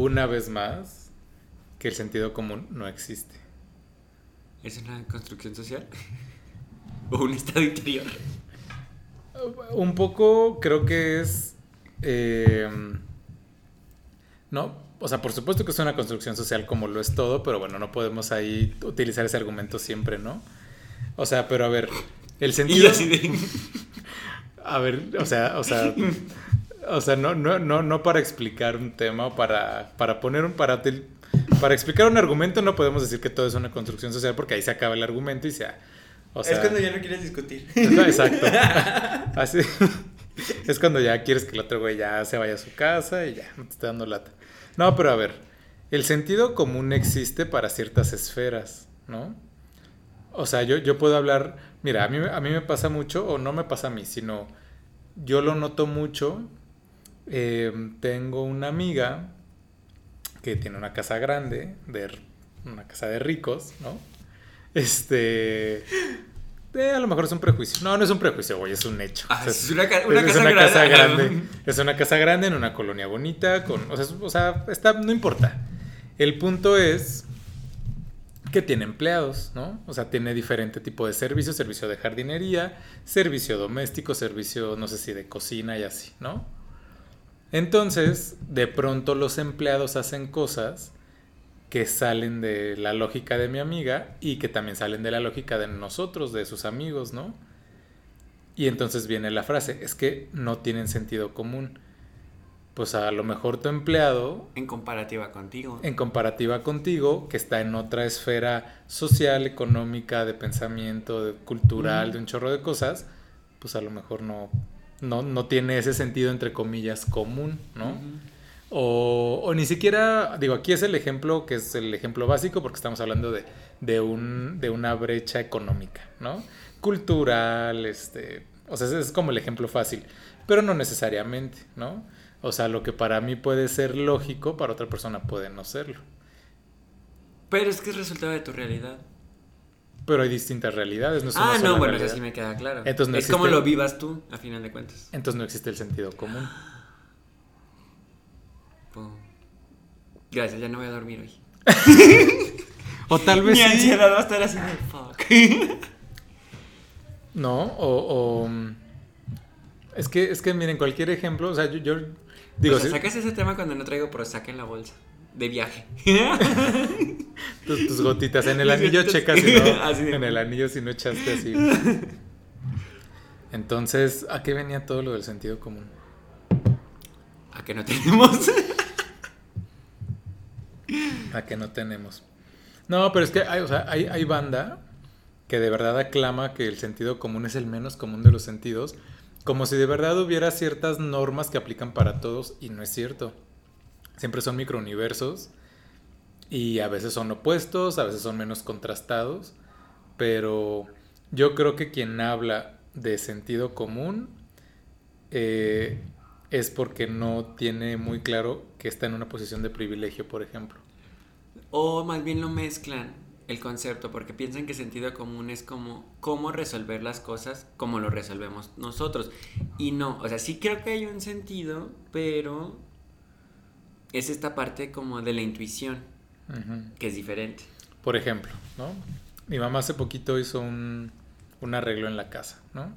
una vez más que el sentido común no existe. ¿Es una construcción social? ¿O un estado interior? Un poco creo que es... eh, no, o sea, por supuesto que es una construcción social como lo es todo, pero bueno, no podemos ahí utilizar ese argumento siempre, ¿no? O sea, pero a ver, el sentido... yo así de... A ver, o sea, o sea, o sea, no, no, no, no para explicar un tema o para, para poner un para, para explicar un argumento no podemos decir que todo es una construcción social porque ahí se acaba el argumento y se, o sea, es cuando ya no quieres discutir. exacto, así, es cuando ya quieres que el otro güey ya se vaya a su casa y ya no te esté dando lata. No, pero a ver, el sentido común existe para ciertas esferas, ¿no? O sea, yo, yo puedo hablar, mira, a mí, a mí me pasa mucho, o no me pasa a mí, sino yo lo noto mucho. Eh, tengo una amiga que tiene una casa grande, de, una casa de ricos, ¿no? Este... eh, a lo mejor es un prejuicio. No, no es un prejuicio, güey, es un hecho. Ah, O sea, es una, ca- una es casa una grande. casa grande. Es una casa grande en una colonia bonita. Con, o, sea, o sea, está, no importa. El punto es que tiene empleados, ¿no? O sea, tiene diferente tipo de servicios, servicio de jardinería, servicio doméstico, servicio, no sé si de cocina y así, ¿no? Entonces, de pronto los empleados hacen cosas que salen de la lógica de mi amiga y que también salen de la lógica de nosotros, de sus amigos, ¿no? Y entonces viene la frase, es que no tienen sentido común. Pues a lo mejor tu empleado En comparativa contigo. en comparativa contigo, que está en otra esfera social, económica, de pensamiento, de- cultural, Mm. de un chorro de cosas, pues a lo mejor no, no, no tiene ese sentido, entre comillas, común, ¿no? O, o ni siquiera, digo, aquí es el ejemplo que es el ejemplo básico porque estamos hablando de, de, un, de una brecha económica, ¿no? Cultural, este, o sea, es como el ejemplo fácil, pero no necesariamente, ¿no? O sea, lo que para mí puede ser lógico, para otra persona puede no serlo. Pero es que es resultado de tu realidad. Pero hay distintas realidades, no es una Ah, sola no, bueno, eso sí me queda claro. Entonces no es como lo vivas tú, a final de cuentas. Entonces no existe el sentido común. Gracias, ya no voy a dormir hoy. O tal vez Mi sí. ansiedad va a estar así de fuck. No, o, o, es que es que miren cualquier ejemplo, o sea, yo, yo digo, o sea, sí, sacas ese tema cuando no traigo Prozac en la bolsa. De viaje. tus, tus gotitas en el anillo gotitas. checas si no, Así en el anillo si no echaste así. Entonces, ¿a qué venía todo lo del sentido común? ¿A que no tenemos? ¿A qué no tenemos? No, pero es que hay, o sea, hay, hay banda que de verdad aclama que el sentido común es el menos común de los sentidos, como si de verdad hubiera ciertas normas que aplican para todos y no es cierto. Siempre son microuniversos y a veces son opuestos, a veces son menos contrastados, pero yo creo que quien habla de sentido común eh, es porque no tiene muy claro que está en una posición de privilegio, por ejemplo. O más bien lo mezclan el concepto porque piensan que sentido común es como cómo resolver las cosas como lo resolvemos nosotros. Y no, o sea, sí creo que hay un sentido, pero es esta parte como de la intuición, que es diferente. Por ejemplo, ¿no? Mi mamá hace poquito hizo un, un arreglo en la casa, ¿no?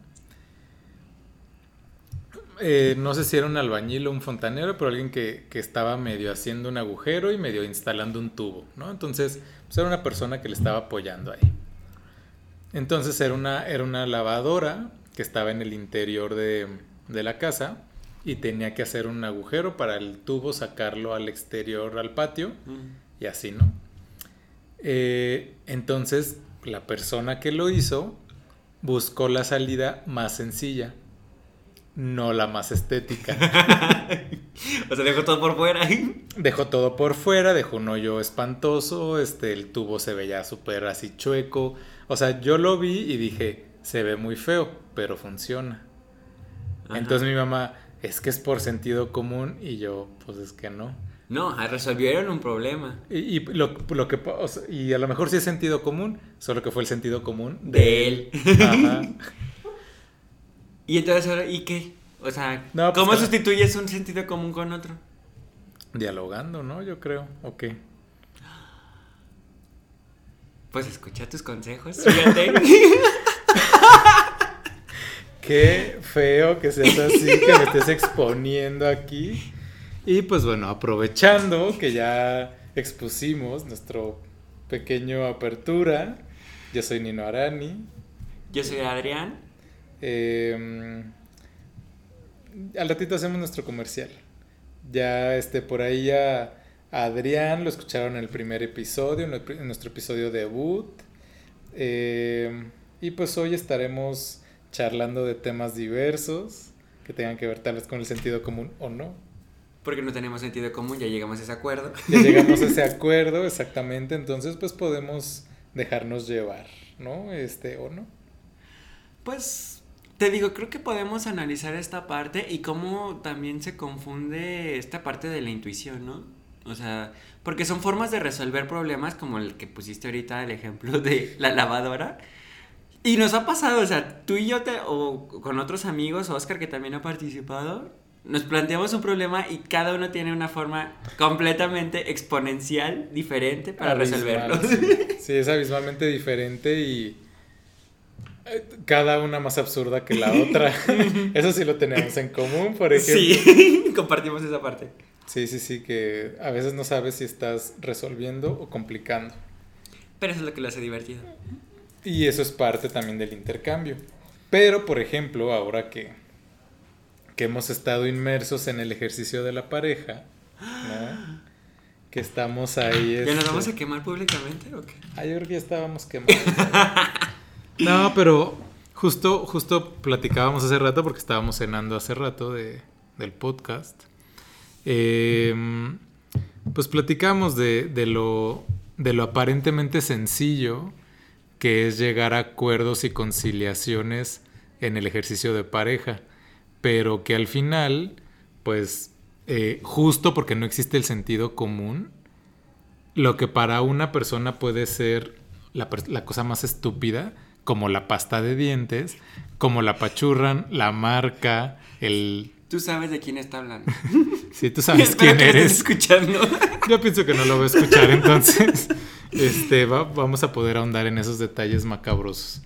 Eh, no sé si era un albañil o un fontanero, pero alguien que, que estaba medio haciendo un agujero y medio instalando un tubo, ¿no? Entonces, pues era una persona que le estaba apoyando ahí. Entonces era una, era una lavadora que estaba en el interior de, de la casa y tenía que hacer un agujero para el tubo sacarlo al exterior, al patio, y así, ¿no? Eh, entonces, la persona que lo hizo buscó la salida más sencilla, no la más estética. o sea, dejo todo por fuera. Dejó todo por fuera, dejó un hoyo espantoso, este, el tubo se veía súper así chueco. O sea, yo lo vi y dije, se ve muy feo, pero funciona. Ajá. Entonces mi mamá, es que es por sentido común y yo, pues es que no. No, ah, resolvieron un problema. Y, y lo, lo que, o sea, y a lo mejor sí es sentido común, solo que fue el sentido común De él. Ajá. Y entonces ahora, ¿y qué? O sea, No, pues, ¿cómo sustituyes un sentido común con otro? Dialogando, ¿no? Yo creo. Ok. Pues escucha tus consejos, fíjate. Qué feo que seas así, que me estés exponiendo aquí. Y pues bueno, aprovechando que ya expusimos nuestro pequeño apertura, yo soy Nino Arani. Yo soy Adrián. Eh, al ratito hacemos nuestro comercial. Ya este por ahí ya Adrián lo escucharon en el primer episodio, en nuestro episodio debut. Eh, y pues hoy estaremos charlando de temas diversos que tengan que ver tal vez con el sentido común o no. Porque no tenemos sentido común, ya llegamos a ese acuerdo. Ya llegamos a ese acuerdo, exactamente. Entonces, pues podemos dejarnos llevar, ¿no? Este, o no. Pues te digo, creo que podemos analizar esta parte y cómo también se confunde esta parte de la intuición, ¿no? O sea, porque son formas de resolver problemas como el que pusiste ahorita, el ejemplo de la lavadora. Y nos ha pasado, o sea, tú y yo, te, o con otros amigos, Oscar que también ha participado, nos planteamos un problema y cada uno tiene una forma completamente exponencial, diferente para resolverlo. Sí. es abismalmente diferente y eh, cada una más absurda que la otra. Eso sí lo tenemos en común, por ejemplo. Sí, compartimos esa parte. Sí, sí, sí, que a veces no sabes si estás resolviendo o complicando. Pero eso es lo que lo hace divertido. Y eso es parte también del intercambio. Pero, por ejemplo, ahora que, que hemos estado inmersos en el ejercicio de la pareja, ¿no? que estamos ahí... ¿Ya nos este vamos a quemar públicamente o qué? Ah, yo creo que ya estábamos quemados. no, pero justo, justo platicábamos hace rato, porque estábamos cenando hace rato de, del podcast. Em, pues platicamos de, de, lo, de lo aparentemente sencillo que es llegar a acuerdos y conciliaciones en el ejercicio de pareja, pero que al final, pues eh, justo porque no existe el sentido común, lo que para una persona puede ser la, la, cosa más estúpida, como la pasta de dientes, como la pachurran, la marca, el... Tú sabes de quién está hablando. sí, tú sabes quién eres. escuchando. Yo pienso que no lo voy a escuchar, entonces este, vamos a poder ahondar en esos detalles macabrosos.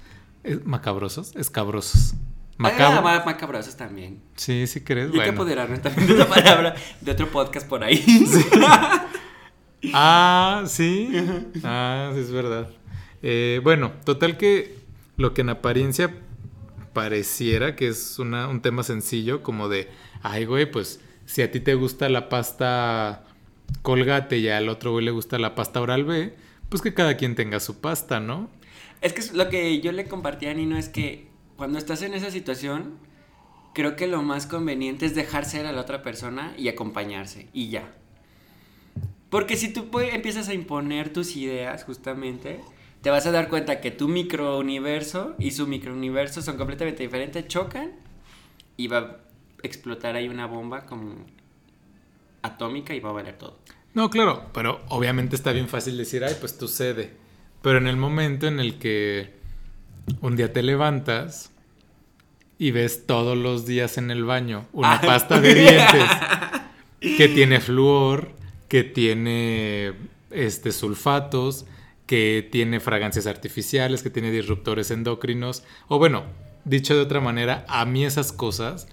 ¿Macabrosos? Escabrosos. Macabro. Ah, macabrosos también. Sí, sí crees. Y hay que apoderarnos también de esa palabra de otro podcast por ahí. ah, sí. Ah, sí, es verdad. Eh, bueno, total que lo que en apariencia pareciera que es un tema sencillo, como de, ay, güey, pues si a ti te gusta la pasta colgate y al otro güey le gusta la pasta oral B, pues que cada quien tenga su pasta, ¿no? Es que lo que yo le compartí a Nino es que cuando estás en esa situación, creo que lo más conveniente es dejar ser a la otra persona y acompañarse y ya. Porque si tú empiezas a imponer tus ideas, justamente, te vas a dar cuenta que tu microuniverso y su microuniverso son completamente diferentes, chocan y va a explotar ahí una bomba como atómica y va a valer todo. No, claro, pero obviamente está bien fácil decir, ay, pues tú cede. Pero en el momento en el que un día te levantas y ves todos los días en el baño una pasta de dientes que tiene flúor, que tiene este sulfatos, que tiene fragancias artificiales, que tiene disruptores endocrinos, o bueno, dicho de otra manera, a mí esas cosas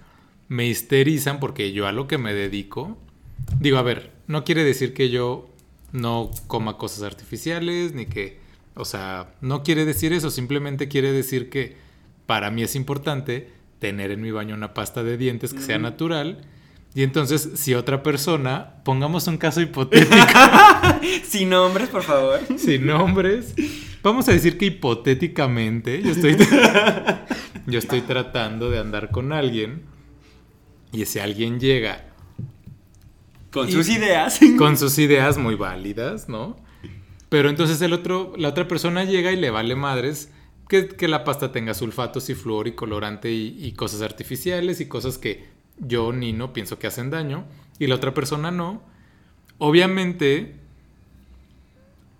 me histerizan porque yo a lo que me dedico, digo, a ver, no quiere decir que yo no coma cosas artificiales, ni que, o sea, no quiere decir eso, simplemente quiere decir que para mí es importante tener en mi baño una pasta de dientes que sea natural. Y entonces, si otra persona, pongamos un caso hipotético. Sin nombres, por favor. Sin nombres. Vamos a decir que hipotéticamente yo estoy, yo estoy tratando de andar con alguien. Y si alguien llega con sus ideas. Con sus ideas muy válidas, ¿no? Pero entonces el otro, la otra persona llega y le vale madres que, la pasta tenga sulfatos y flúor y colorante y, cosas artificiales y cosas que yo, ni no pienso que hacen daño y la otra persona no. Obviamente,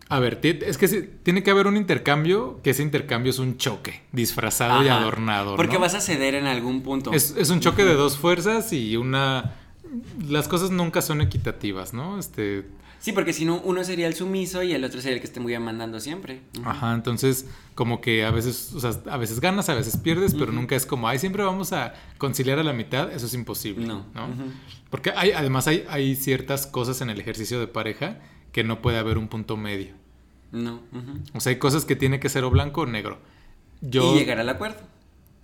a ver, es que tiene que haber un intercambio, que ese intercambio es un choque, disfrazado y adornado. Porque vas a ceder en algún punto. Es, es un choque de dos fuerzas y una las cosas nunca son equitativas, ¿no? Este, Sí, porque si no, uno sería el sumiso y el otro sería el que esté muy mandando siempre. Ajá, entonces como que a veces, o sea, a veces ganas, a veces pierdes, pero nunca es como, ay, siempre vamos a conciliar a la mitad, eso es imposible, No. ¿no? Porque hay, además hay, hay ciertas cosas en el ejercicio de pareja que no puede haber un punto medio. No. O sea, hay cosas que tiene que ser o blanco o negro. Yo, Y llegar al acuerdo.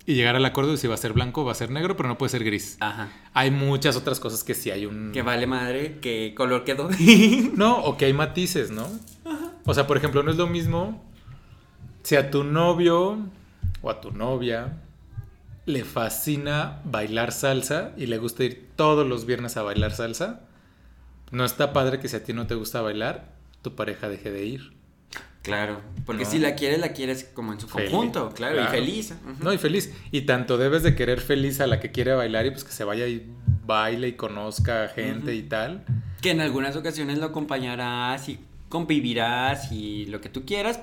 Y llegar al acuerdo de si va a ser blanco o va a ser negro, pero no puede ser gris. Ajá. Hay muchas otras cosas que sí hay un... Que vale madre, qué color quedó. No, o que hay matices, ¿no? O sea, por ejemplo, no es lo mismo si a tu novio o a tu novia le fascina bailar salsa y le gusta ir todos los viernes a bailar salsa. No está padre que si a ti no te gusta bailar, tu pareja deje de ir. Claro, porque No. si la quieres, la quieres como en su Feliz, conjunto, claro, claro. y feliz. No, y feliz. Y tanto debes de querer feliz a la que quiere bailar y pues que se vaya y baile y conozca gente y tal. Que en algunas ocasiones lo acompañarás y convivirás y lo que tú quieras,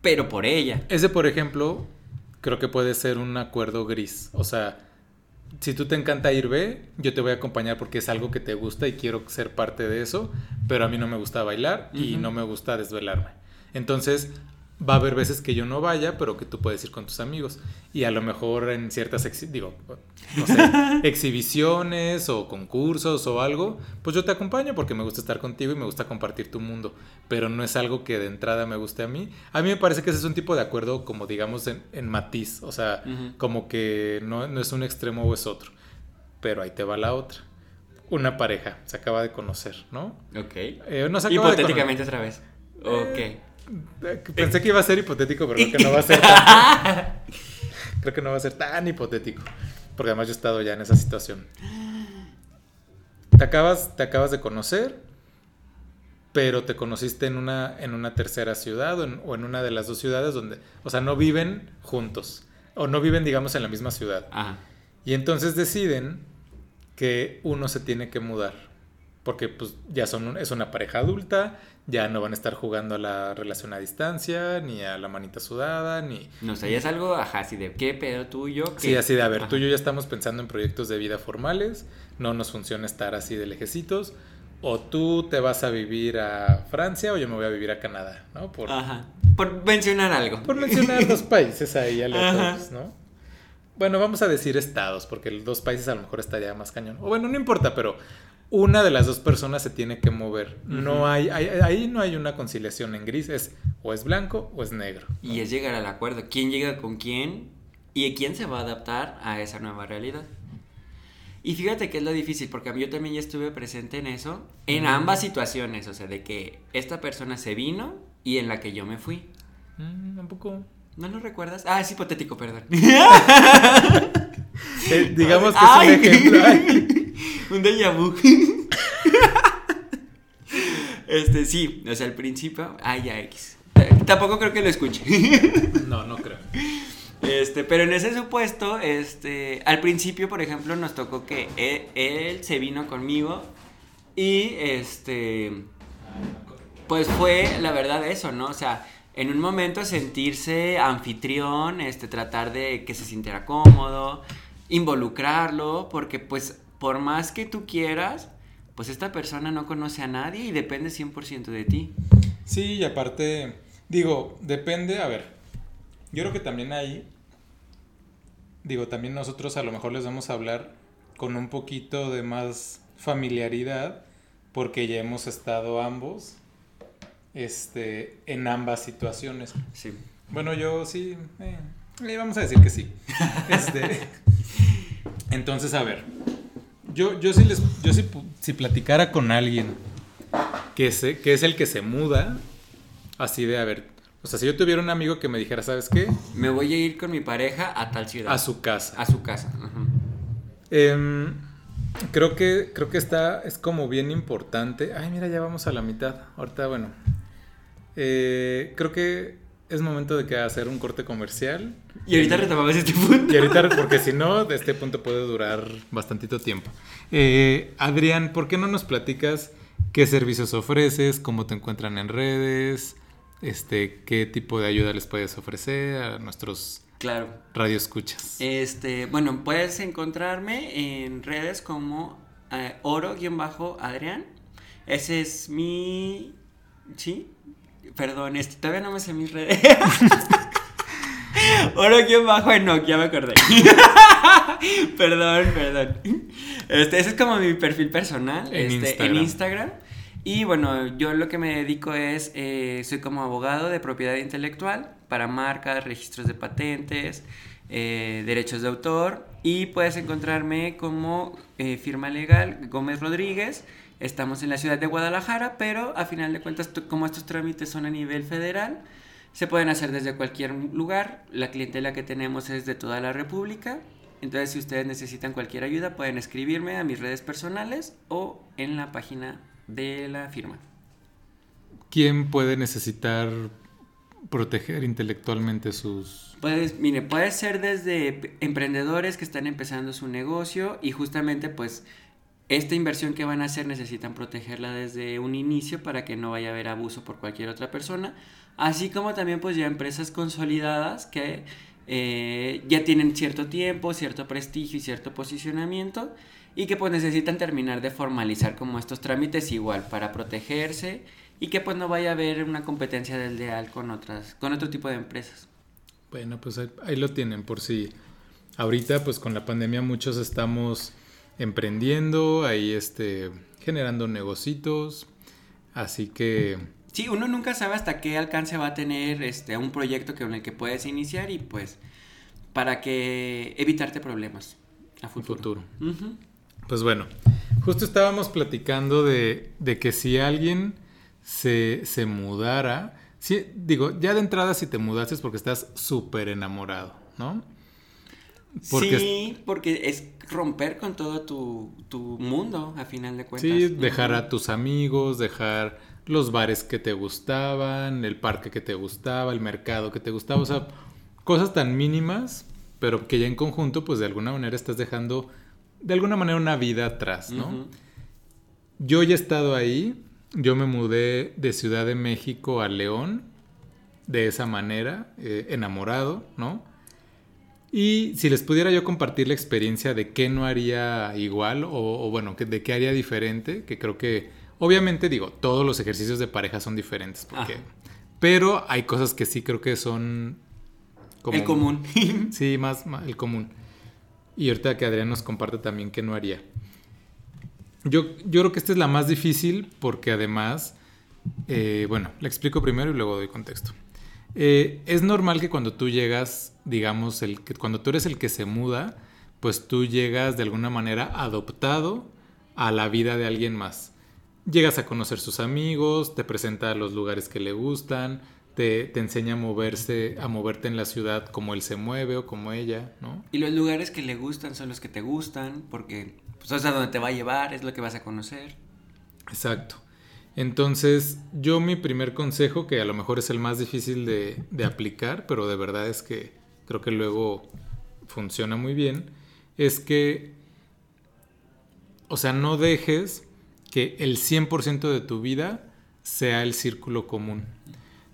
pero por ella. Ese, por ejemplo, creo que puede ser un acuerdo gris. O sea, si tú te encanta ir ve, yo te voy a acompañar porque es algo que te gusta y quiero ser parte de eso, pero a mí no me gusta bailar y no me gusta desvelarme. Entonces, va a haber veces que yo no vaya, pero que tú puedes ir con tus amigos. Y a lo mejor en ciertas, exhi- digo, no sé, exhibiciones o concursos o algo, pues yo te acompaño porque me gusta estar contigo y me gusta compartir tu mundo. Pero no es algo que de entrada me guste a mí. A mí me parece que ese es un tipo de acuerdo como digamos en, en matiz. O sea, como que no, no es un extremo o es otro. Pero ahí te va la otra. Una pareja se acaba de conocer, ¿no? Ok. Eh, no se acaba de Hipotéticamente otra vez. Ok. Eh, Pensé que iba a ser hipotético, pero creo que no va a ser tan, creo que no va a ser tan hipotético. Porque además yo he estado ya en esa situación. Te acabas, te acabas de conocer, pero te conociste en una, en una tercera ciudad o en, o en una de las dos ciudades donde, o sea, no viven juntos. O no viven, digamos, en la misma ciudad. Ajá. Y entonces deciden que uno se tiene que mudar. Porque pues ya son un- es una pareja adulta, ya no van a estar jugando a la relación a distancia, ni a la manita sudada, ni... No sé, ya es algo, ajá, así de qué pedo tuyo. Sí, así de, a ver, Ajá. tú y yo ya estamos pensando en proyectos de vida formales, no nos funciona estar así de lejecitos, o tú te vas a vivir a Francia o yo me voy a vivir a Canadá, ¿no? Por, Ajá. Por mencionar algo. por mencionar dos países ahí aleatorios, ¿no? Bueno, vamos a decir estados, porque los dos países a lo mejor estaría más cañón. O bueno, no importa, pero una de las dos personas se tiene que mover. No hay, hay- ahí no hay una conciliación en gris, es o es blanco o es negro. ¿no? Y es llegar al acuerdo. ¿Quién llega con quién? ¿Y quién se va a adaptar a esa nueva realidad? Y fíjate que es lo difícil, porque yo también ya estuve presente en eso, en ambas situaciones, o sea, de que esta persona se vino y en la que yo me fui. Mm, un poco. ¿No lo recuerdas? Ah, es hipotético, perdón. Eh, digamos que Ay. es un ejemplo. Ay. Un déjà vu. Este, sí, o sea, al principio, ay, ya X. Tampoco creo que lo escuche. No, no creo. Este, pero en ese supuesto, este, al principio, por ejemplo, nos tocó que él, él se vino conmigo y, este, pues fue la verdad eso, ¿no? O sea, en un momento sentirse anfitrión, este, tratar de que se sintiera cómodo, involucrarlo, porque pues por más que tú quieras, pues esta persona no conoce a nadie y depende 100% de ti. Sí, y aparte, digo, depende, a ver, yo creo que también ahí, digo, también nosotros a lo mejor les vamos a hablar con un poquito de más familiaridad, porque ya hemos estado ambos, este, en ambas situaciones. Sí. Bueno, yo sí, eh, eh, vamos a decir que sí. Este, entonces, a ver, yo, yo sí les, yo sí, si platicara con alguien que, se, que es el que se muda, así de, a ver, o sea, si yo tuviera un amigo que me dijera, ¿sabes qué? Me voy a ir con mi pareja a tal ciudad. A su casa. A su casa. Em, creo que creo que está es como bien importante. Ay, mira, ya vamos a la mitad. Ahorita, bueno. Eh, creo que es momento de que hacer un corte comercial. Y ahorita retomamos este punto. Y ahorita, porque si no, de este punto puede durar bastantito tiempo. Eh, Adrián, ¿por qué no nos platicas qué servicios ofreces, cómo te encuentran en redes, este, qué tipo de ayuda les puedes ofrecer a nuestros Claro. radioescuchas? Este, bueno, puedes encontrarme en redes como eh, oro-adrián. Ese es mi... ¿Sí? Perdón, este, todavía no me sé mis redes. Oro-Enoch, ya me acordé. perdón, perdón. Este, ese es como mi perfil personal en, este, Instagram. en Instagram. Y bueno, yo lo que me dedico es, eh, soy como abogado de propiedad intelectual para marcas, registros de patentes, eh, derechos de autor. Y puedes encontrarme como eh, firma legal Gómez Rodríguez. Estamos en la ciudad de Guadalajara, pero a final de cuentas, como estos trámites son a nivel federal, se pueden hacer desde cualquier lugar. La clientela que tenemos es de toda la República. Entonces, si ustedes necesitan cualquier ayuda, pueden escribirme a mis redes personales o en la página de la firma. ¿Quién puede necesitar proteger intelectualmente sus... Pues, mire, puede ser desde emprendedores que están empezando su negocio y justamente pues esta inversión que van a hacer necesitan protegerla desde un inicio para que no vaya a haber abuso por cualquier otra persona, así como también pues ya empresas consolidadas que eh, ya tienen cierto tiempo, cierto prestigio y cierto posicionamiento y que pues necesitan terminar de formalizar como estos trámites igual para protegerse y que pues no vaya a haber una competencia desleal con otras con otro tipo de empresas. Bueno, pues ahí, lo tienen por si ahorita pues con la pandemia muchos estamos emprendiendo, ahí este generando negocios, así que sí, uno nunca sabe hasta qué alcance va a tener este un proyecto con el que puedes iniciar y pues para que evitarte problemas a futuro. Pues bueno, justo estábamos platicando de, de que si alguien se, se mudara, sí, digo, ya de entrada si te mudaste es porque estás súper enamorado, ¿no? Sí, porque es romper con todo tu, tu, mundo, a final de cuentas. Sí, dejar a tus amigos, dejar los bares que te gustaban, el parque que te gustaba, el mercado que te gustaba, o sea, cosas tan mínimas, pero que ya en conjunto, pues de alguna manera estás dejando, de alguna manera, una vida atrás, ¿no? Yo ya he estado ahí, yo me mudé de Ciudad de México a León de esa manera, eh, enamorado, ¿no? Y si les pudiera yo compartir la experiencia de qué no haría igual o, bueno, de qué haría diferente, que creo que, obviamente digo, todos los ejercicios de pareja son diferentes, porque, pero hay cosas que sí creo que son... El común. sí, más, más el común. Y ahorita que Adrián nos comparte también qué no haría. Yo, yo creo que esta es la más difícil porque además, eh, bueno, la explico primero y luego doy contexto. Eh, es normal que cuando tú llegas, digamos, el, que cuando tú eres el que se muda, pues tú llegas de alguna manera adoptado a la vida de alguien más. Llegas a conocer sus amigos, te presenta los lugares que le gustan, te, te, enseña a moverse, a moverte en la ciudad como él se mueve o como ella, ¿no? Y los lugares que le gustan son los que te gustan, porque pues es a donde te va a llevar, es lo que vas a conocer. Exacto. Entonces, yo mi primer consejo, que a lo mejor es el más difícil de, aplicar, pero de verdad es que creo que luego funciona muy bien, es que, o sea, no dejes que el 100% de tu vida sea el círculo común.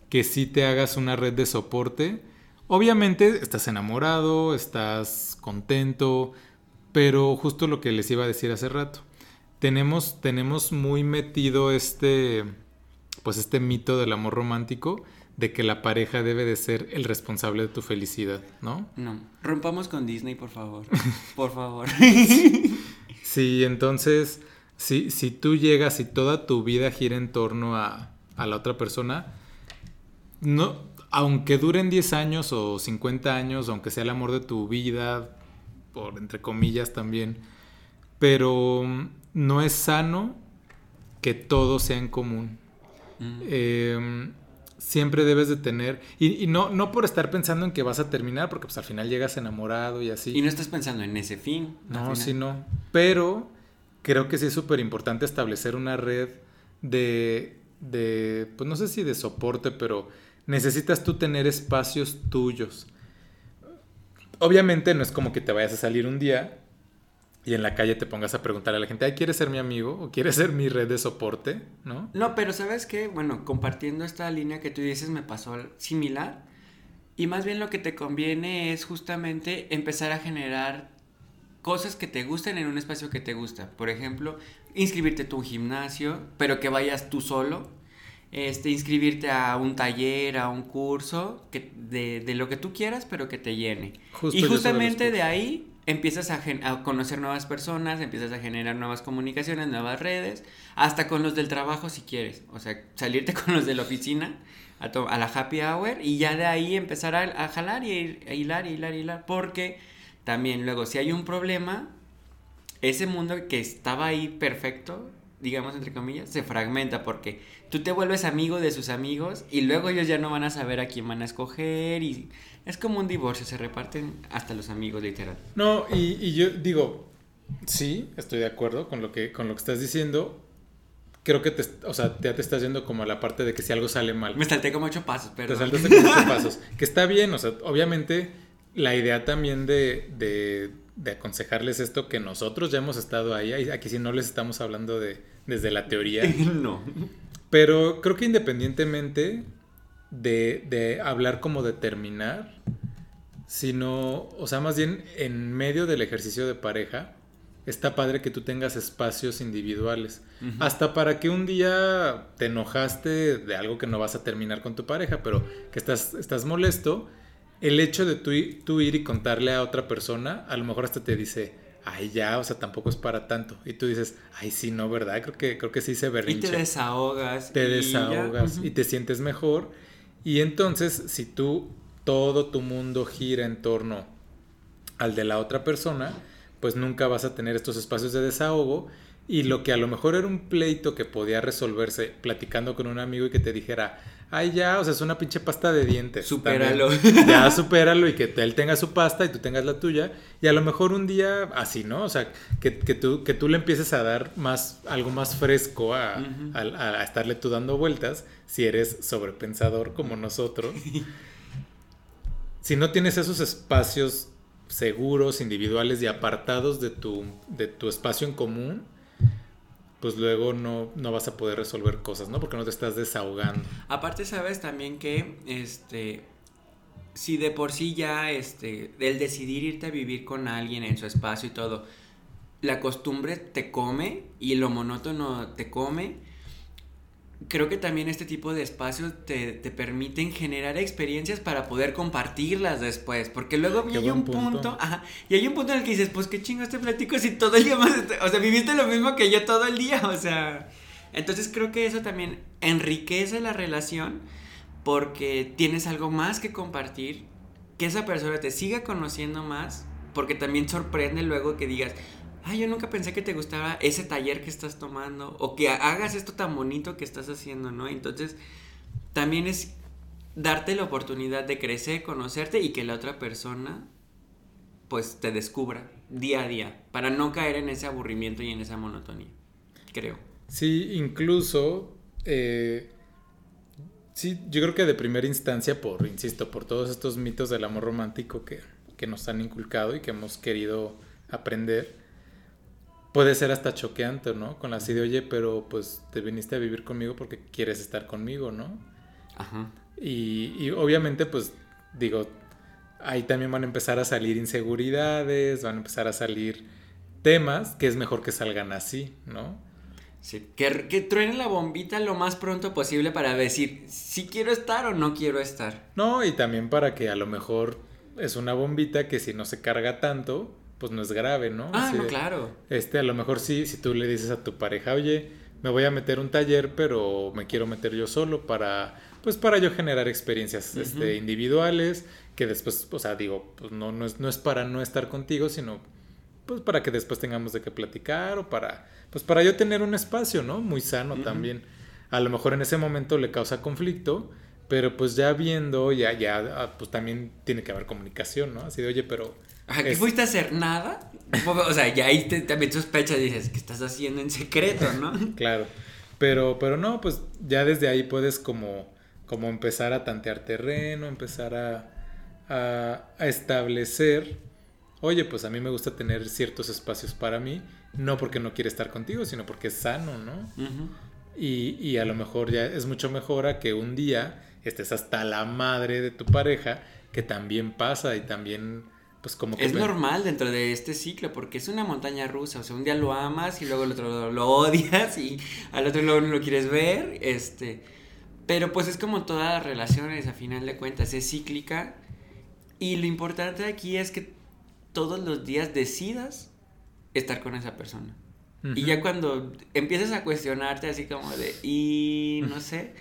Que sí te hagas una red de soporte. Obviamente estás enamorado, estás contento, pero justo lo que les iba a decir hace rato. Tenemos, tenemos muy metido este, pues este mito del amor romántico de que la pareja debe de ser el responsable de tu felicidad, ¿no? No. Rompamos con Disney, por favor. Por favor. sí, entonces, si, si tú llegas y toda tu vida gira en torno a, a la otra persona, no, aunque duren 10 años o 50 años, aunque sea el amor de tu vida, por entre comillas también, pero no es sano que todo sea en común. Mm. Em, siempre debes de tener, y, no, no por estar pensando en que vas a terminar, porque pues al final llegas enamorado y así. Y no estás pensando en ese fin. No, sí, no. Pero creo que sí es súper importante establecer una red de, de, pues no sé si de soporte, pero necesitas tú tener espacios tuyos obviamente no es como que te vayas a salir un día y en la calle te pongas a preguntar a la gente, ¿quieres ser mi amigo? ¿O quieres ser mi red de soporte? ¿No? No, pero ¿sabes qué? Bueno, compartiendo esta línea que tú dices me pasó similar. Y más bien lo que te conviene es justamente empezar a generar cosas que te gusten en un espacio que te gusta. Por ejemplo, inscribirte a un gimnasio, pero que vayas tú solo. Este, inscribirte a un taller, a un curso, que, de, de lo que tú quieras, pero que te llene. y justamente de ahí empiezas a, conocer nuevas personas, empiezas a generar nuevas comunicaciones, nuevas redes, hasta con los del trabajo si quieres. O sea, salirte con los de la oficina a, a la happy hour y ya de ahí empezar a, a jalar y a, hilar y hilar y hilar. Porque también luego si hay un problema, ese mundo que estaba ahí perfecto, digamos entre comillas, se fragmenta porque tú te vuelves amigo de sus amigos y luego ellos ya no van a saber a quién van a escoger y es como un divorcio, se reparten hasta los amigos literal. No, y, yo digo, sí, estoy de acuerdo con lo que, con lo que estás diciendo. Creo que te, o sea, ya te estás yendo como a la parte de que si algo sale mal. Me salté como ocho pasos, pero. Te saltaste como ocho pasos. Que está bien, o sea, obviamente la idea también de, de, de, aconsejarles esto, que nosotros ya hemos estado ahí, aquí si no les estamos hablando de, desde la teoría. no. Pero creo que independientemente de, de hablar como de terminar, sino, o sea, más bien en medio del ejercicio de pareja, está padre que tú tengas espacios individuales. Hasta para que un día te enojaste de algo que no vas a terminar con tu pareja, pero que estás, estás molesto el hecho de tú, ir y contarle a otra persona, a lo mejor hasta te dice, ay ya, o sea, tampoco es para tanto. Y tú dices, ay sí, no, ¿verdad? Creo que, creo que sí se berrinche. Y te desahogas. Te desahogas y te sientes mejor. Y entonces, si tú, todo tu mundo gira en torno al de la otra persona, pues nunca vas a tener estos espacios de desahogo. Y lo que a lo mejor era un pleito que podía resolverse platicando con un amigo y que te dijera, ay ya, o sea, es una pinche pasta de dientes. Supéralo. Ya supéralo y que él tenga su pasta y tú tengas la tuya. Y a lo mejor un día así, ¿no? O sea, que, que, tú, que tú le empieces a dar más, algo más fresco a, a, estarle tú dando vueltas, si eres sobrepensador como nosotros. si no tienes esos espacios seguros, individuales y apartados de tu, de tu espacio en común, pues luego no, no vas a poder resolver cosas, ¿no? Porque no te estás desahogando. Aparte, sabes también que, este, si de por sí ya, este, el decidir irte a vivir con alguien en su espacio y todo, la costumbre te come y lo monótono te come, creo que también este tipo de espacios te, permiten generar experiencias para poder compartirlas después. Porque luego hay un punto, ajá, y hay un punto en el que dices, pues qué chingo este platico si todo el día más, o sea, viviste lo mismo que yo todo el día, o sea. Entonces creo que eso también enriquece la relación porque tienes algo más que compartir, que esa persona te siga conociendo más, porque también sorprende luego que digas, ay, yo nunca pensé que te gustaba ese taller que estás tomando o que hagas esto tan bonito que estás haciendo, ¿no? Entonces, también es darte la oportunidad de crecer, conocerte y que la otra persona pues te descubra día a día para no caer en ese aburrimiento y en esa monotonía, creo. Sí, incluso, eh, sí, yo creo que de primera instancia, por, insisto, por todos estos mitos del amor romántico que, que nos han inculcado y que hemos querido aprender, puede ser hasta choqueante, ¿no? Con la así de, oye, pero pues te viniste a vivir conmigo porque quieres estar conmigo, ¿no? Ajá. Y, y obviamente, pues, digo, ahí también van a empezar a salir inseguridades, van a empezar a salir temas que es mejor que salgan así, ¿no? Sí, que, que truene la bombita lo más pronto posible para decir si quiero estar o no quiero estar. No, y también para que a lo mejor es una bombita que si no se carga tanto, pues no es grave, ¿no? Ah, no, claro. Este, a lo mejor sí, si tú le dices a tu pareja, oye, me voy a meter un taller, pero me quiero meter yo solo para, pues para yo generar experiencias este, individuales, que después, o sea, digo, pues no, no, es, no es para no estar contigo, sino pues para que después tengamos de qué platicar o para, pues para yo tener un espacio, ¿no? Muy sano también. A lo mejor en ese momento le causa conflicto, pero pues ya viendo, ya, ya, ah, pues también tiene que haber comunicación, ¿no? Así de, oye, pero ¿Qué fuiste a hacer nada? O sea, ya ahí también sospechas y dices, ¿qué estás haciendo en secreto, no? claro. Pero, pero no, pues ya desde ahí puedes como, como empezar a tantear terreno, empezar a, a, establecer, oye, pues a mí me gusta tener ciertos espacios para mí, no porque no quiere estar contigo, sino porque es sano, ¿no? y, y a lo mejor ya es mucho mejor a que un día estés hasta la madre de tu pareja, que también pasa y también pues como que... Es normal dentro de este ciclo, porque es una montaña rusa, o sea, un día lo amas y luego el otro lo odias y al otro luego no lo quieres ver, este... Pero pues es como todas las relaciones, a final de cuentas, es cíclica. Y lo importante aquí es que todos los días decidas estar con esa persona. Y ya cuando empiezas a cuestionarte así como de, y no sé,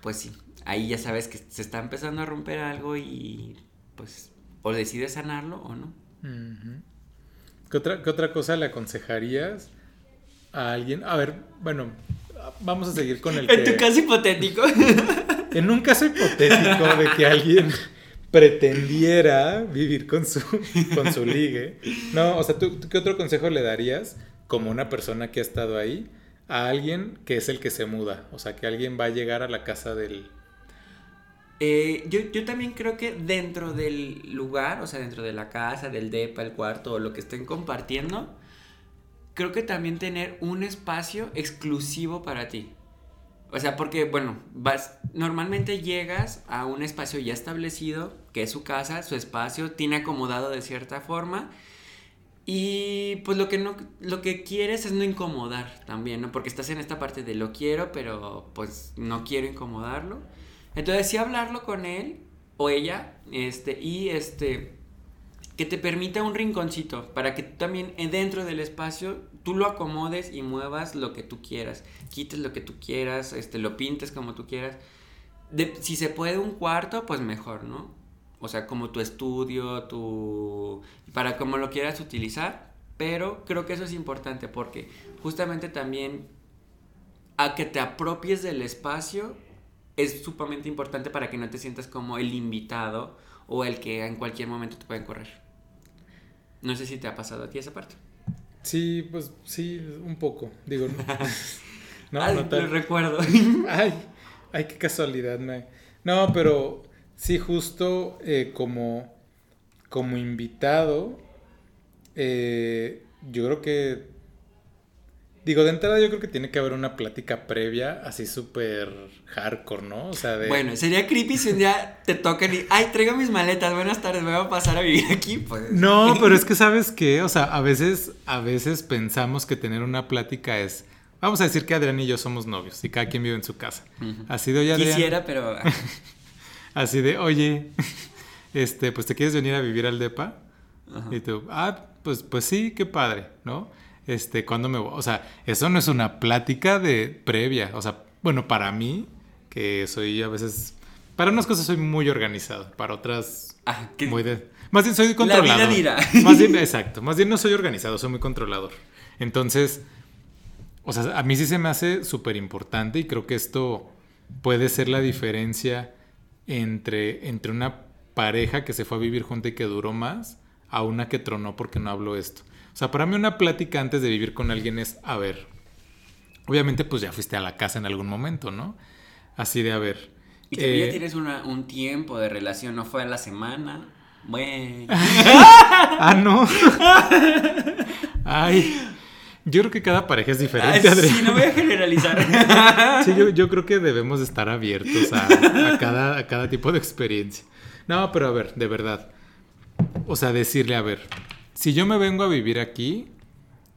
pues sí, ahí ya sabes que se está empezando a romper algo y pues o decides sanarlo o no. ¿Qué, otra, ¿Qué otra cosa le aconsejarías a alguien? A ver, bueno, vamos a seguir con el... En tu caso hipotético. en un caso hipotético de que alguien pretendiera vivir con su, con su ligue. No, o sea, ¿tú, qué otro consejo le darías como una persona que ha estado ahí a alguien que es el que se muda? O sea, que alguien va a llegar a la casa del... Eh, yo, yo también creo que dentro del lugar, o sea, dentro de la casa, del depa, el cuarto o lo que estén compartiendo, creo que también tener un espacio exclusivo para ti. O sea, porque, bueno, vas, normalmente llegas a un espacio ya establecido, que es su casa, su espacio, tiene acomodado de cierta forma. Y pues lo que no, lo que quieres es no incomodar también, ¿no? Porque estás en esta parte de lo quiero, pero pues no quiero incomodarlo. Entonces sí hablarlo con él o ella, este, y este, que te permita un rinconcito para que también eh, dentro del espacio tú lo acomodes y muevas lo que tú quieras, quites lo que tú quieras, este, lo pintes como tú quieras. si se puede un cuarto, pues mejor, ¿no? O sea, como tu estudio, tu... para como lo quieras utilizar, pero creo que eso es importante porque justamente también a que te apropies del espacio es sumamente importante para que no te sientas como el invitado o el que en cualquier momento te pueden correr. No sé si te ha pasado a ti esa parte. Sí, pues sí, un poco. Digo, no, ay, no recuerdo. ay, ay, qué casualidad, no. No, pero sí, justo eh, como, como invitado, eh, yo creo que Digo, de entrada yo creo que tiene que haber una plática previa así súper hardcore, ¿no? O sea, de... Bueno, sería creepy si un día te tocan y, ay, traigo mis maletas, buenas tardes, me voy a pasar a vivir aquí, pues. No, pero es que sabes qué, o sea, a veces, a veces pensamos que tener una plática es, vamos a decir que Adrián y yo somos novios y cada quien vive en su casa. Así de, oye, Adrián. Quisiera, pero... así de, oye, este, pues te quieres venir a vivir al DEPA. Y tú, ah, pues, pues sí, qué padre, ¿no? Este, cuando me... O sea, eso no es una plática de previa. O sea, bueno, para mí, que soy a veces... Para unas cosas soy muy organizado, para otras... Ah, muy de... Más bien soy controlador. La vida Más bien, exacto. Más bien no soy organizado, soy muy controlador. Entonces, o sea, a mí sí se me hace súper importante y creo que esto puede ser la diferencia entre, entre una pareja que se fue a vivir junta y que duró más a una que tronó porque no habló esto. O sea, para mí una plática antes de vivir con alguien es, a ver, obviamente pues ya fuiste a la casa en algún momento, ¿no? Así de, a ver. Y que ya eh, tienes un tiempo de relación, no fue a la semana. Bueno. ah, no. Ay. Yo creo que cada pareja es diferente, Adrián. Sí, no voy a generalizar. sí, yo, creo que debemos estar abiertos a, cada, a cada tipo de experiencia. No, pero a ver, de verdad. O sea, decirle, a ver, si yo me vengo a vivir aquí,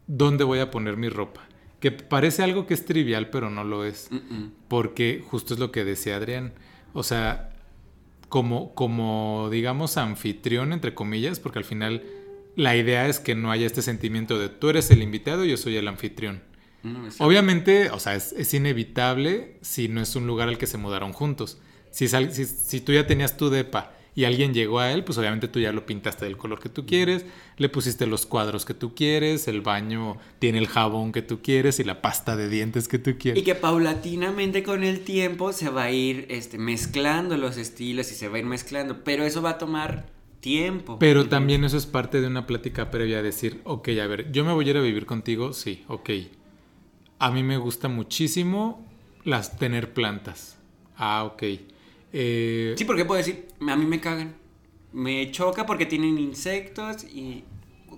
¿dónde voy a poner mi ropa? Que parece algo que es trivial, pero no lo es. Porque justo es lo que decía Adrián. O sea, como, como, digamos, anfitrión, entre comillas, porque al final la idea es que no haya este sentimiento de tú eres el invitado y yo soy el anfitrión. Obviamente, o sea, es, inevitable si no es un lugar al que se mudaron juntos. Si, si, si tú ya tenías tu depa y alguien llegó a él, pues obviamente tú ya lo pintaste del color que tú quieres, le pusiste los cuadros que tú quieres, el baño tiene el jabón que tú quieres y la pasta de dientes que tú quieres. Y que paulatinamente con el tiempo se va a ir este, mezclando los estilos y se va a ir mezclando, pero eso va a tomar tiempo. Pero también eso es parte de una plática previa, decir, ok, a ver, yo me voy a ir a vivir contigo, sí, ok. A mí me gusta muchísimo las tener plantas. Ah, ok. Eh, sí, porque puedo decir, a mí me cagan. Me choca porque tienen insectos y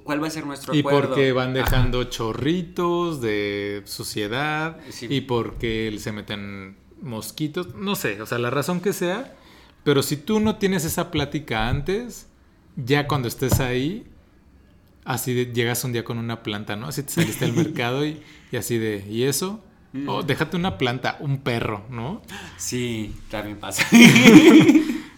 cuál va a ser nuestro y porque van dejando chorritos de suciedad y porque se meten mosquitos, no sé, o sea, la razón que sea, pero si tú no tienes esa plática antes, ya cuando estés ahí, así de, llegas un día con una planta, ¿no? Así te saliste al mercado y, y así de, ¿y eso? Mm. O déjate una planta, un perro, ¿no? Sí, también pasa.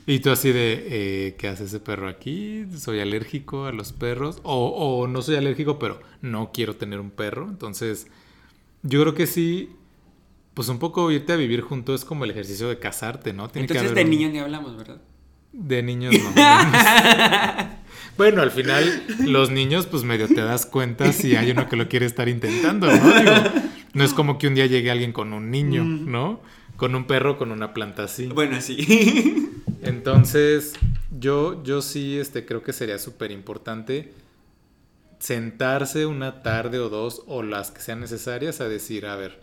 Y tú así de, eh, ¿qué hace ese perro aquí? ¿Soy alérgico a los perros? O, o no soy alérgico, pero no quiero tener un perro. Entonces, yo creo que sí, pues un poco irte a vivir junto es como el ejercicio de casarte, ¿no? Tiene que Entonces haber de un- niños ni hablamos, ¿verdad? De niños no. bueno, al final los niños pues medio te das cuenta si hay uno que lo quiere estar intentando, ¿no? Digo, no es como que un día llegue alguien con un niño, ¿no? Con un perro, con una planta así. Bueno, sí. Entonces, yo, yo sí este, creo que sería súper importante sentarse una tarde o dos o las que sean necesarias a decir, a ver,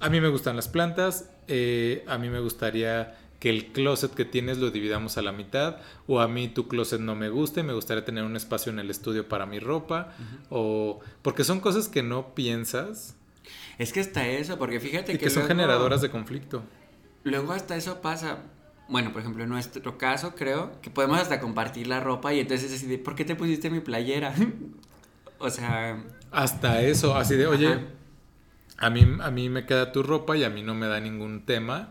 a mí me gustan las plantas, eh, a mí me gustaría que el closet que tienes lo dividamos a la mitad, o a mí tu closet no me gusta y me gustaría tener un espacio en el estudio para mi ropa, o porque son cosas que no piensas Es que hasta eso, porque fíjate y que, que son luego- generadoras de conflicto. Luego hasta eso pasa. Bueno, por ejemplo, en nuestro caso creo que podemos hasta compartir la ropa y entonces es así de, ¿por qué te pusiste mi playera? o sea, Hasta eso, así de, oye, Ajá. a mí, a mí me queda tu ropa y a mí no me da ningún tema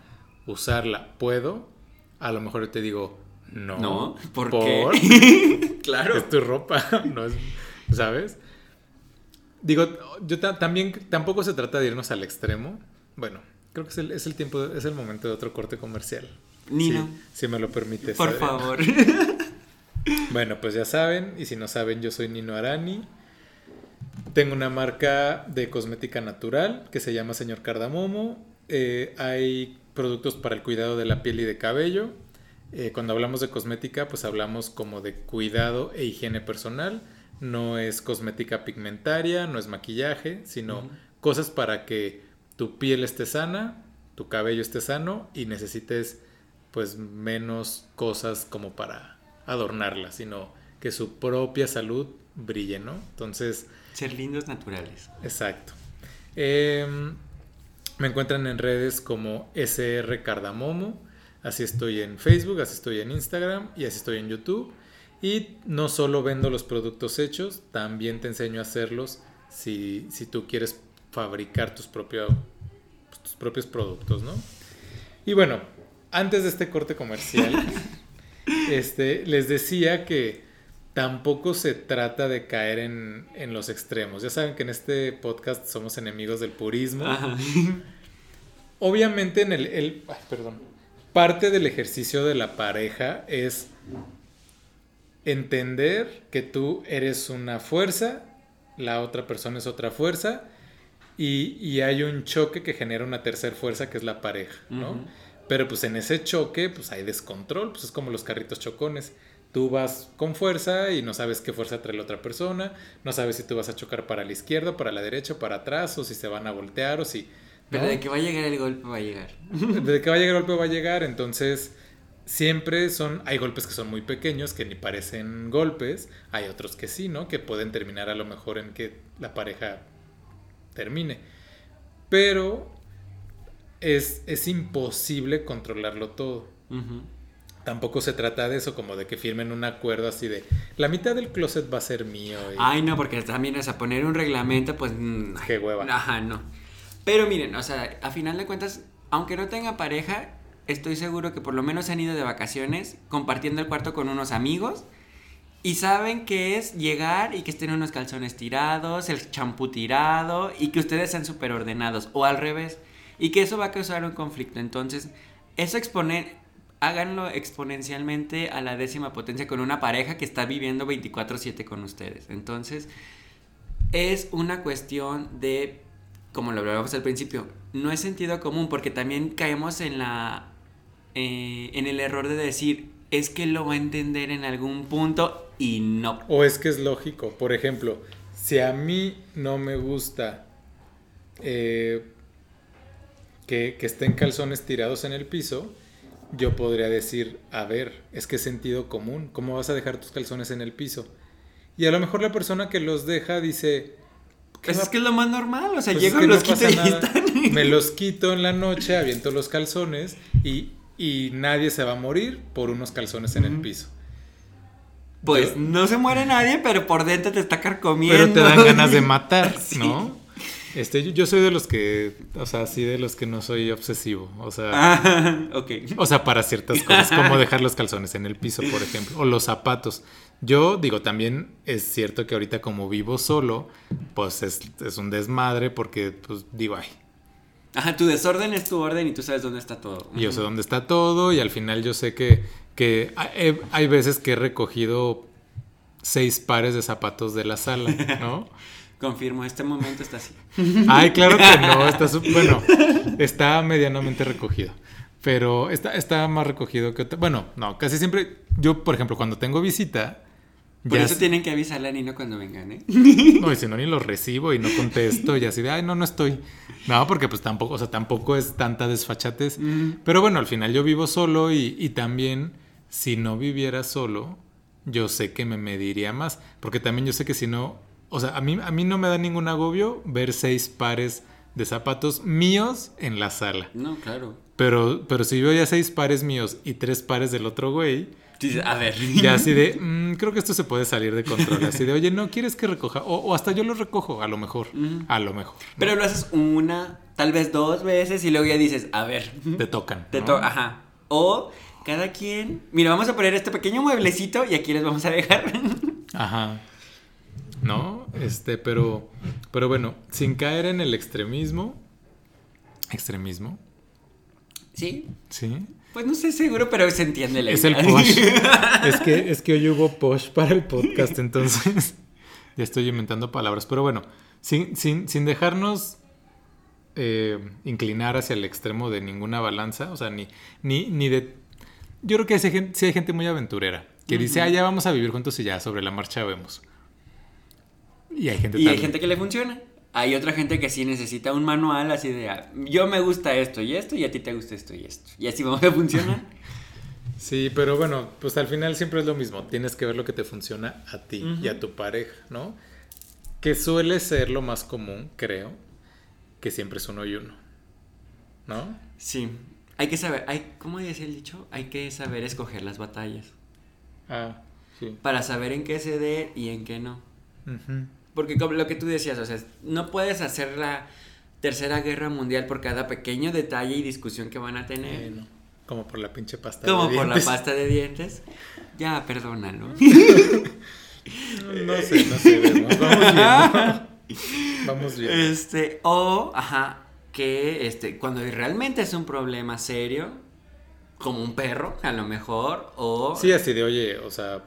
usarla. ¿Puedo? A lo mejor yo te digo, no. ¿no? ¿Por, ¿Por? qué? claro. Es tu ropa, no es, ¿sabes? Digo, yo ta- también, tampoco se trata de irnos al extremo. Bueno, creo que es el, es el tiempo, es el momento de otro corte comercial. Nino, Si, si me lo permites. por Adriana. favor. Bueno, pues ya saben, y si no saben, yo soy Nino Arani. Tengo una marca de cosmética natural que se llama Señor Cardamomo. Eh, hay productos para el cuidado de la piel y de cabello. Eh, cuando hablamos de cosmética, pues hablamos como de cuidado e higiene personal. No es cosmética pigmentaria, no es maquillaje, sino cosas para que tu piel esté sana, tu cabello esté sano y necesites pues menos cosas como para adornarla, sino que su propia salud brille, ¿no? Entonces, Ser lindos naturales. exacto. Em, me encuentran en redes como SR Cardamomo, así estoy en Facebook, así estoy en Instagram y así estoy en YouTube. Y no solo vendo los productos hechos, también te enseño a hacerlos si, si tú quieres fabricar tus, propio- tus propios productos, ¿no? Y bueno, antes de este corte comercial, este, les decía que tampoco se trata de caer en, en los extremos. Ya saben que en este podcast somos enemigos del purismo. Ajá. Obviamente en el, el- ay, perdón, parte del ejercicio de la pareja es entender que tú eres una fuerza, la otra persona es otra fuerza y, y hay un choque que genera una tercera fuerza que es la pareja, ¿no? Ujú. Pero pues en ese choque pues hay descontrol, pues es como los carritos chocones. Tú vas con fuerza y no sabes qué fuerza trae la otra persona, no sabes si tú vas a chocar para la izquierda, para la derecha, para atrás, o si se van a voltear, o si... Pero ¿no? de que va a llegar el golpe, va a llegar. Desde que va a llegar el golpe va a llegar, entonces siempre son, hay golpes que son muy pequeños, que ni parecen golpes, hay otros que sí, ¿no? Que pueden terminar a lo mejor en que la pareja termine. Pero es, es imposible controlarlo todo. Tampoco se trata de eso, como de que firmen un acuerdo así de la mitad del closet va a ser mío. y- Ay, no, porque también, o sea, poner un reglamento, pues. mm, Qué hueva. Ajá, no. Pero miren, o sea, a final de cuentas, aunque no tenga pareja, estoy seguro que por lo menos han ido de vacaciones compartiendo el cuarto con unos amigos y saben que es llegar y que estén unos calzones tirados, el champú tirado y que ustedes sean súper ordenados o al revés y que eso va a causar un conflicto. Entonces, eso expone, háganlo exponencialmente a la décima potencia con una pareja que está viviendo 24/7 con ustedes. Entonces, es una cuestión de, como lo hablábamos al principio, no es sentido común porque también caemos en la eh, en el error de decir es que lo va a entender en algún punto y no. O es que es lógico. Por ejemplo, si a mí no me gusta eh, que, que estén calzones tirados en el piso, yo podría decir, a ver, es que es sentido común. ¿Cómo vas a dejar tus calzones en el piso? Y a lo mejor la persona que los deja dice... ¿qué Pues va es que es lo más normal, o sea, pues es llego que y no los quito y nada. están. Me los quito en la noche, aviento los calzones y, y nadie se va a morir por unos calzones en el piso. Pues no se muere nadie, pero por dentro te está carcomiendo. Pero te dan ganas de matar, Sí. ¿no? Este, yo, yo soy de los que, o sea, sí de los que no soy obsesivo, o sea, Ah, o sea, para ciertas cosas, como dejar los calzones en el piso, por ejemplo, o los zapatos. Yo digo, también es cierto que ahorita como vivo solo, pues es, es un desmadre porque, pues digo, ay, Ajá, tu desorden es tu orden y tú sabes dónde está todo. yo sé dónde está todo y al final yo sé que, que hay, hay veces que he recogido seis pares de zapatos de la sala, ¿no? Confirmo, este momento está así. Ay, claro que no, está bueno, está medianamente recogido. Pero está, está más recogido que otra. Bueno, no, casi siempre. Yo, por ejemplo, cuando tengo visita. Por ya eso tienen que avisarle a Nino cuando vengan, ¿eh? No, y si no, ni los recibo y no contesto. Y así de, ay, no, no estoy. No, porque pues tampoco, o sea, tampoco es tanta desfachatez. Mm. Pero bueno, al final yo vivo solo y, y también, si no viviera solo, yo sé que me mediría más. Porque también yo sé que si no. O sea, a mí, a mí no me da ningún agobio ver seis pares de zapatos míos en la sala. No, claro. Pero, pero si veo ya seis pares míos y tres pares del otro güey, a ver. ya así de, "Mm, creo que esto se puede salir de control. Así de, oye, ¿no quieres que recoja? O, o hasta yo lo recojo, a lo mejor. A lo mejor. ¿no? Pero lo haces una, tal vez dos veces y luego ya dices, a ver. te tocan. Te ¿no? to- Ajá. O cada quien. Mira, vamos a poner este pequeño mueblecito y aquí les vamos a dejar. Ajá. ¿No? Este, pero, pero bueno, sin caer en el extremismo. ¿Extremismo? sí. Sí. Pues no sé seguro, pero se entiende la Es el posh. es, que, es que hoy hubo posh para el podcast, entonces ya estoy inventando palabras. Pero bueno, sin, sin, sin dejarnos eh, inclinar hacia el extremo de ninguna balanza, o sea, ni, ni, ni de... Yo creo que sí hay gente, sí hay gente muy aventurera que dice, ah, ya vamos a vivir juntos y ya, sobre la marcha vemos. Y hay gente Y hay gente que le funciona. Hay otra gente que sí necesita un manual así de, ah, yo me gusta esto y esto y a ti te gusta esto y esto. Y así vamos a funcionar. Sí, pero bueno, pues al final siempre es lo mismo. Tienes que ver lo que te funciona a ti y a tu pareja, ¿no? Que suele ser lo más común, creo, que siempre es uno y uno, ¿no? Sí. Hay que saber, hay, ¿cómo decía el dicho? Hay que saber escoger las batallas. Ah, sí. Para saber en qué ceder y en qué no. Ujú. Porque como lo que tú decías, o sea, no puedes hacer la tercera guerra mundial por cada pequeño detalle y discusión que van a tener. Eh, no. Como por la pinche pasta. Como de por la dientes. pasta de dientes. Ya, perdónalo. No sé, no sé, vemos. Vamos viendo. Vamos viendo. Este, o, ajá, que este, cuando realmente es un problema serio, como un perro, a lo mejor, o... Sí, así de, oye, o sea,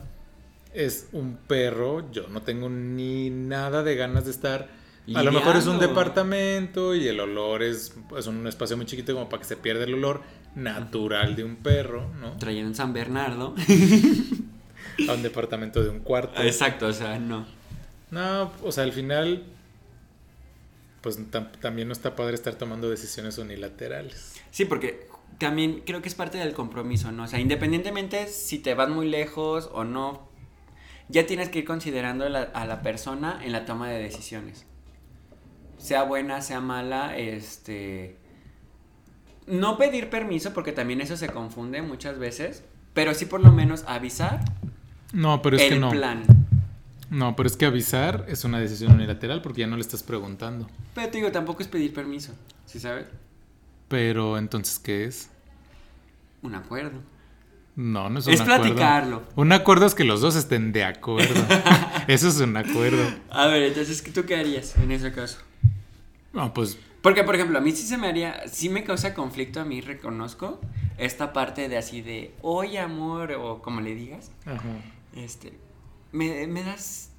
es un perro, yo no tengo ni nada de ganas de estar. A lo mejor es un departamento y el olor es, es un espacio muy chiquito como para que se pierda el olor natural de un perro, ¿no? Trayendo un San Bernardo. A un departamento de un cuarto. Exacto, o sea, no. No, o sea, al final, pues tam- también no está padre estar tomando decisiones unilaterales. Sí, porque también creo que es parte del compromiso, ¿no? O sea, independientemente si te vas muy lejos o no, ya tienes que ir considerando a la, a la persona en la toma de decisiones. Sea buena, sea mala, este... No pedir permiso, porque también eso se confunde muchas veces, pero sí por lo menos avisar No, pero es el que no. plan. No, pero es que avisar es una decisión unilateral porque ya no le estás preguntando. Pero te digo, tampoco es pedir permiso, ¿sí sabes? Pero entonces, ¿qué es? Un acuerdo. No, no es un Es acuerdo. platicarlo. Un acuerdo es que los dos estén de acuerdo. Eso es un acuerdo. A ver, entonces, ¿tú qué harías en ese caso? No, pues Porque, por ejemplo, a mí sí se me haría, sí me causa conflicto a mí, reconozco, esta parte de así de, oye amor, o como le digas, ajá. este, me, me das,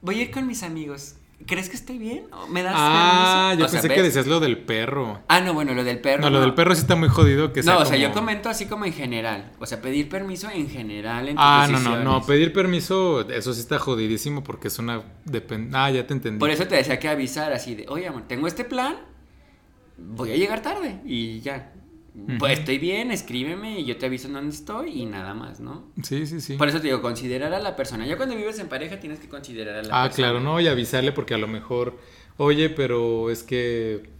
voy a ir con mis amigos, ¿crees que estoy bien? ¿O ¿Me das Ah, yo O sea, pensé que decías lo del perro. Ah, no, bueno, lo del perro. No, lo del perro sí está muy jodido que sea No, o sea, como- yo comento así como en general, o sea, pedir permiso en general en tus Ah, no, no, no, pedir permiso, eso sí está jodidísimo porque es una depen- Ah, ya te entendí. Por eso te decía que avisar así de, oye amor, tengo este plan, voy a llegar tarde y ya. Pues estoy bien, escríbeme y yo te aviso en dónde estoy y nada más, ¿no? Sí, sí, sí. Por eso te digo, considerar a la persona. Ya cuando vives en pareja tienes que considerar a la Ah, persona. claro, no, y avisarle porque a lo mejor, oye, pero es que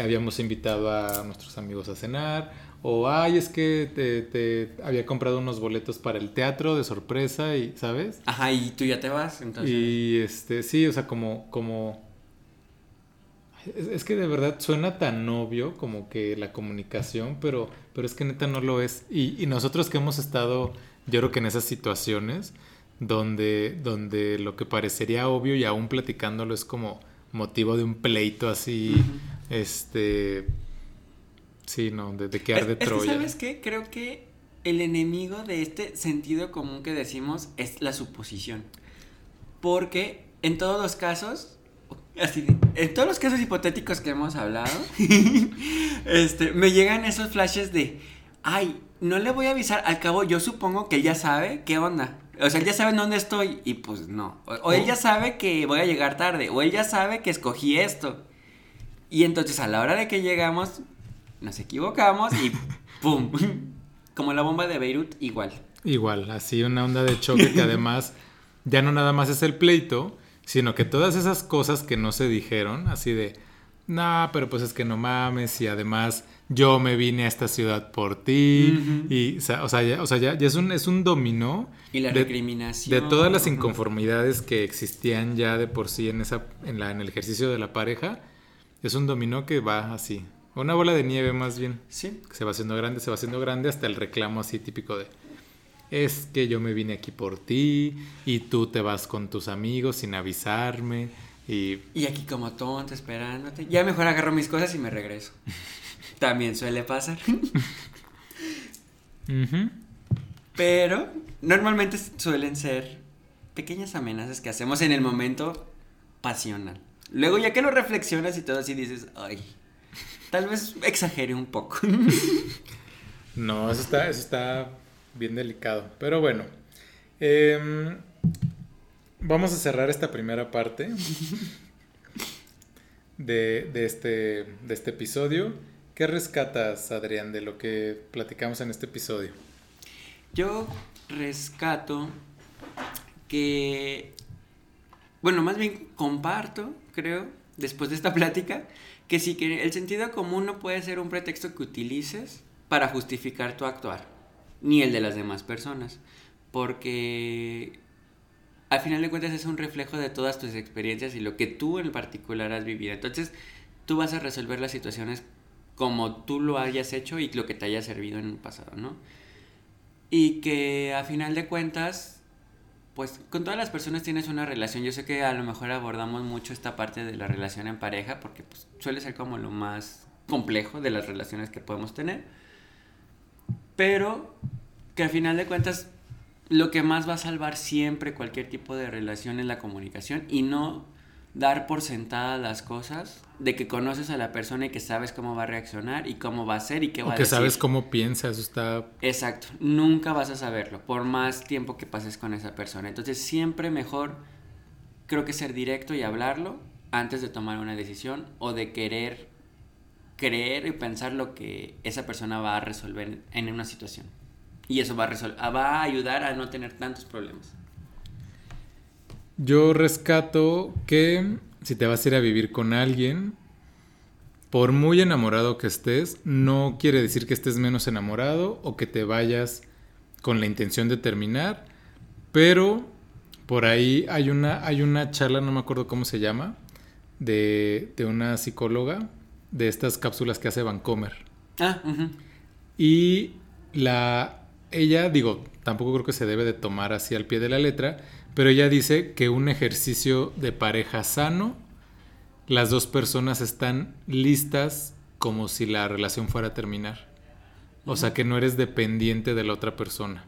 habíamos invitado a nuestros amigos a cenar, o ay, es que te, te había comprado unos boletos para el teatro de sorpresa y, ¿sabes? Ajá, y tú ya te vas, entonces. Y este, sí, o sea, como, como. Es, es que de verdad suena tan obvio como que la comunicación, pero, pero es que neta no lo es. Y, y nosotros que hemos estado, yo creo que en esas situaciones, donde, donde lo que parecería obvio y aún platicándolo es como motivo de un pleito así, este, sí, no, de, de quedar Es- de es que, Troya. ¿Sabes qué? Creo que el enemigo de este sentido común que decimos es la suposición. Porque en todos los casos, así, de- en todos los casos hipotéticos que hemos hablado, este, me llegan esos flashes de, ay, no le voy a avisar, al cabo yo supongo que él ya sabe qué onda. O sea, él ya sabe en dónde estoy y pues no. O, o él ya sabe que voy a llegar tarde, o él ya sabe que escogí esto. Y entonces a la hora de que llegamos, nos equivocamos y ¡pum! Como la bomba de Beirut, igual. Igual, así una onda de choque que además ya no nada más es el pleito, sino que todas esas cosas que no se dijeron, así de, nah, pero pues es que no mames, y además yo me vine a esta ciudad por ti, y, o sea, o sea, ya, o sea, ya- ya es, un, es un dominó Y la de, recriminación. de todas las inconformidades que existían ya de por sí en, esa, en, la, en el ejercicio de la pareja, es un dominó que va así, una bola de nieve más bien Sí. que se va haciendo grande, se va haciendo grande hasta el reclamo así típico de es que yo me vine aquí por ti y tú te vas con tus amigos sin avisarme y Y aquí como tonto esperándote. Ya mejor agarro mis cosas y me regreso. También suele pasar. Pero normalmente suelen ser pequeñas amenazas que hacemos en el momento pasional. Luego ya que lo reflexionas y todo así dices, ay, tal vez exagere un poco. no, eso está, eso está bien delicado. Pero bueno, em, vamos a cerrar esta primera parte de, de este, de este episodio. ¿Qué rescatas, Adrián, de lo que platicamos en este episodio? Yo rescato que, bueno, más bien comparto, creo, después de esta plática, que sí que el sentido común no puede ser un pretexto que utilices para justificar tu actuar, ni el de las demás personas, porque al final de cuentas es un reflejo de todas tus experiencias y lo que tú en particular has vivido. Entonces, tú vas a resolver las situaciones como tú lo hayas hecho y lo que te haya servido en un pasado, ¿no? Y que a final de cuentas, pues con todas las personas tienes una relación. Yo sé que a lo mejor abordamos mucho esta parte de la relación en pareja, porque pues, suele ser como lo más complejo de las relaciones que podemos tener. Pero que a final de cuentas, lo que más va a salvar siempre cualquier tipo de relación es la comunicación y no dar por sentadas las cosas de que conoces a la persona y que sabes cómo va a reaccionar y cómo va a ser y qué va O a que decir. sabes cómo piensa, eso está Exacto, nunca vas a saberlo por más tiempo que pases con esa persona. Entonces siempre mejor creo que ser directo y hablarlo antes de tomar una decisión o de querer creer y pensar lo que esa persona va a resolver en una situación. Y eso va a, va a ayudar a no tener tantos problemas. Yo rescato que si te vas a ir a vivir con alguien, por muy enamorado que estés, no quiere decir que estés menos enamorado o que te vayas con la intención de terminar, pero por ahí hay una, hay una charla, no me acuerdo cómo se llama, de, de una psicóloga de estas cápsulas que hace Vancomer. Ah. Y la ella, digo, tampoco creo que se debe de tomar así al pie de la letra, pero ella dice que un ejercicio de pareja sano, las dos personas están listas como si la relación fuera a terminar. O sea, que no eres dependiente de la otra persona.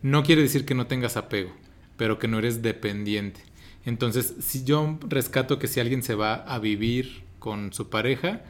No quiere decir que no tengas apego, pero que no eres dependiente. Entonces, si yo rescato que si alguien se va a vivir con su pareja,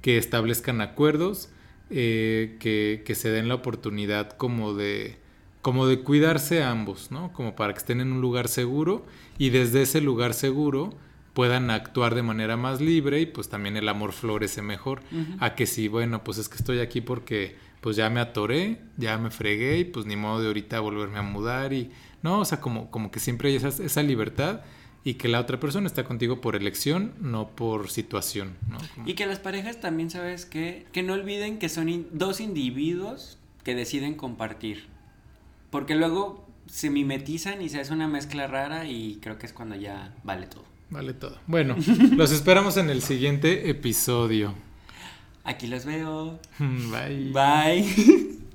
que establezcan acuerdos, eh, que, que se den la oportunidad como de, como de cuidarse ambos, ¿no? Como para que estén en un lugar seguro y desde ese lugar seguro puedan actuar de manera más libre y pues también el amor florece mejor. A que si, bueno, pues es que estoy aquí porque pues ya me atoré, ya me fregué y pues ni modo de ahorita volverme a mudar y no, o sea, como, como que siempre hay esa, esa libertad y que la otra persona está contigo por elección, no por situación. ¿no? Y que las parejas también, ¿sabes qué? Que no olviden que son dos individuos que deciden compartir. Porque luego se mimetizan y se hace una mezcla rara y creo que es cuando ya vale todo. Vale todo. Bueno, los esperamos en el siguiente episodio. Aquí los veo. Bye. Bye.